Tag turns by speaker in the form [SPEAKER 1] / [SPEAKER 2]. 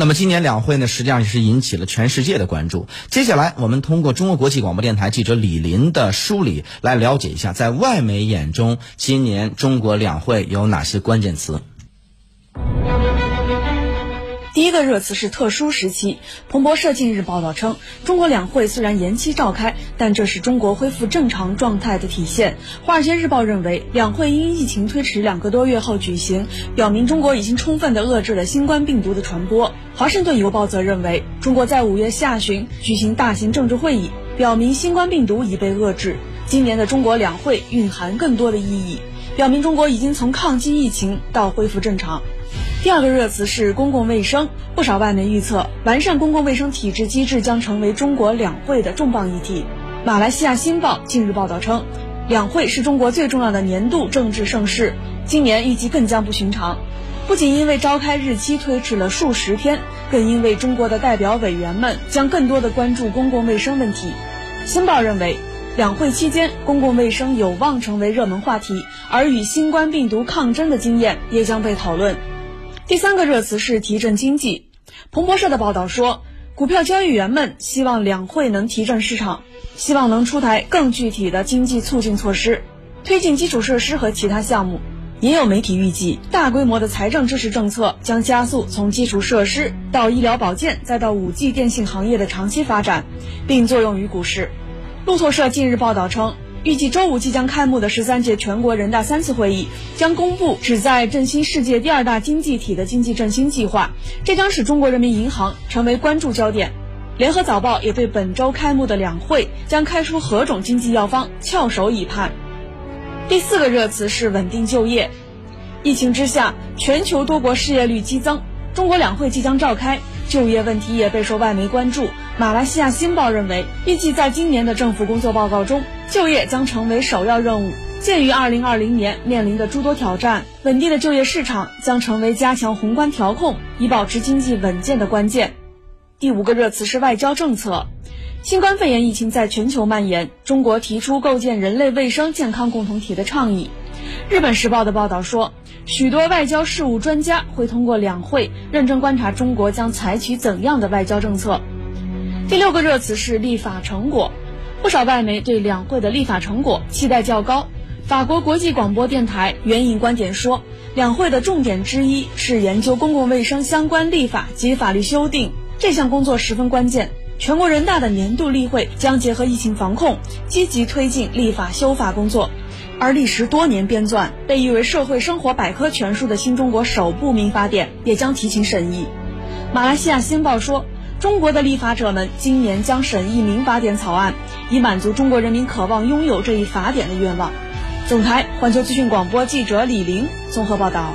[SPEAKER 1] 那么今年两会呢，实际上也是引起了全世界的关注。接下来，我们通过中国国际广播电台记者李林的梳理，来了解一下，在外媒眼中，今年中国两会有哪些关键词。
[SPEAKER 2] 第一个热词是特殊时期。彭博社近日报道称，中国两会虽然延期召开，但这是中国恢复正常状态的体现。华尔街日报认为，两会因疫情推迟两个多月后举行，表明中国已经充分的遏制了新冠病毒的传播。华盛顿邮报则认为，中国在五月下旬举行大型政治会议，表明新冠病毒已被遏制。今年的中国两会蕴含更多的意义，表明中国已经从抗击疫情到恢复正常。第二个热词是公共卫生，不少外媒预测，完善公共卫生体制机制将成为中国两会的重磅议题。马来西亚新报近日报道称，两会是中国最重要的年度政治盛事，今年预计更将不寻常。不仅因为召开日期推迟了数十天，更因为中国的代表委员们将更多的关注公共卫生问题。新报认为，两会期间公共卫生有望成为热门话题，而与新冠病毒抗争的经验也将被讨论。第三个热词是提振经济。彭博社的报道说，股票交易员们希望两会能提振市场，希望能出台更具体的经济促进措施，推进基础设施和其他项目。也有媒体预计，大规模的财政支持政策将加速从基础设施到医疗保健再到五 G 电信行业的长期发展，并作用于股市。路透社近日报道称。预计周五即将开幕的十三届全国人大三次会议将公布旨在振兴世界第二大经济体的经济振兴计划，这将使中国人民银行成为关注焦点。联合早报也对本周开幕的两会将开出何种经济药方翘首以盼。第四个热词是稳定就业。疫情之下，全球多国失业率激增，中国两会即将召开，就业问题也备受外媒关注。马来西亚新报认为，预计在今年的政府工作报告中。就业将成为首要任务。鉴于2020年面临的诸多挑战，稳定的就业市场将成为加强宏观调控以保持经济稳健的关键。第五个热词是外交政策。新冠肺炎疫情在全球蔓延，中国提出构建人类卫生健康共同体的倡议。日本时报的报道说，许多外交事务专家会通过两会认真观察中国将采取怎样的外交政策。第六个热词是立法成果。不少外媒对两会的立法成果期待较高。法国国际广播电台援引观点说，两会的重点之一是研究公共卫生相关立法及法律修订，这项工作十分关键。全国人大的年度例会将结合疫情防控，积极推进立法修法工作。而历时多年编纂、被誉为社会生活百科全书的新中国首部民法典也将提请审议。马来西亚新报说。中国的立法者们今年将审议民法典草案，以满足中国人民渴望拥有这一法典的愿望。总台环球资讯广播记者李玲综合报道。